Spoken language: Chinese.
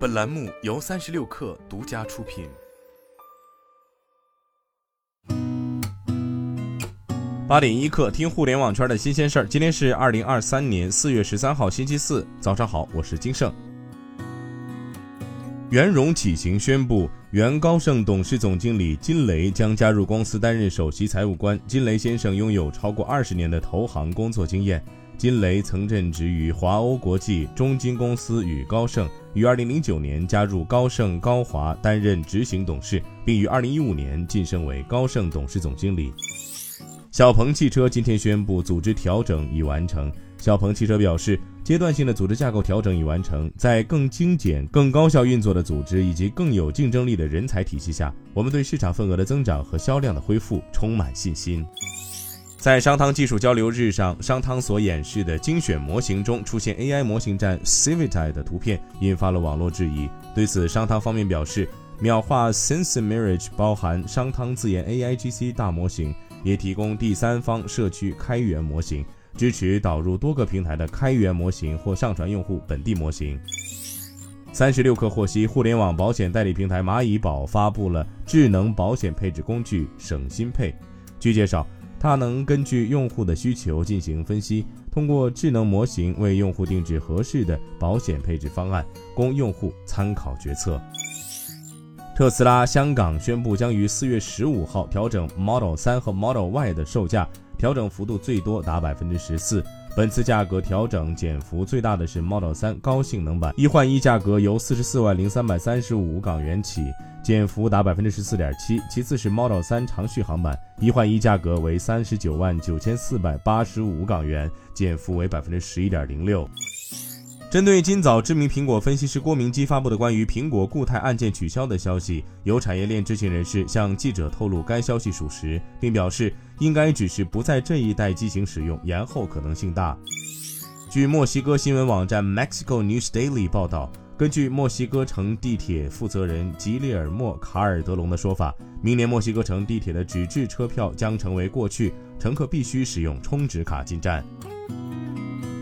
本栏目由三十六氪独家出品。八点一刻，听互联网圈的新鲜事儿。今天是二零二三年四月十三号，星期四，早上好，我是金盛。袁荣启行宣布，原高盛董事总经理金雷将加入公司担任首席财务官。金雷先生拥有超过二十年的投行工作经验。金雷曾任职于华欧国际、中金公司与高盛，于2009年加入高盛高华担任执行董事，并于2015年晋升为高盛董事总经理。小鹏汽车今天宣布组织调整已完成。小鹏汽车表示，阶段性的组织架构调整已完成，在更精简、更高效运作的组织以及更有竞争力的人才体系下，我们对市场份额的增长和销量的恢复充满信心。在商汤技术交流日上，商汤所演示的精选模型中出现 AI 模型站 Civitai 的图片，引发了网络质疑。对此，商汤方面表示，秒画 Sense Marriage 包含商汤自研 AI GC 大模型，也提供第三方社区开源模型，支持导入多个平台的开源模型或上传用户本地模型。三十六氪获悉，互联网保险代理平台蚂蚁保发布了智能保险配置工具省心配。据介绍。它能根据用户的需求进行分析，通过智能模型为用户定制合适的保险配置方案，供用户参考决策。特斯拉香港宣布将于四月十五号调整 Model 3和 Model Y 的售价，调整幅度最多达百分之十四。本次价格调整减幅最大的是 Model 3高性能版，一换一价格由四十四万零三百三十五港元起。减幅达百分之十四点七，其次是 Model 3长续航版，一换一价格为三十九万九千四百八十五港元，减幅为百分之十一点零六。针对今早知名苹果分析师郭明基发布的关于苹果固态按键取消的消息，有产业链知情人士向记者透露该消息属实，并表示应该只是不在这一代机型使用，延后可能性大。据墨西哥新闻网站 Mexico News Daily 报道。根据墨西哥城地铁负责人吉列尔莫·卡尔德隆的说法，明年墨西哥城地铁的纸质车票将成为过去，乘客必须使用充值卡进站。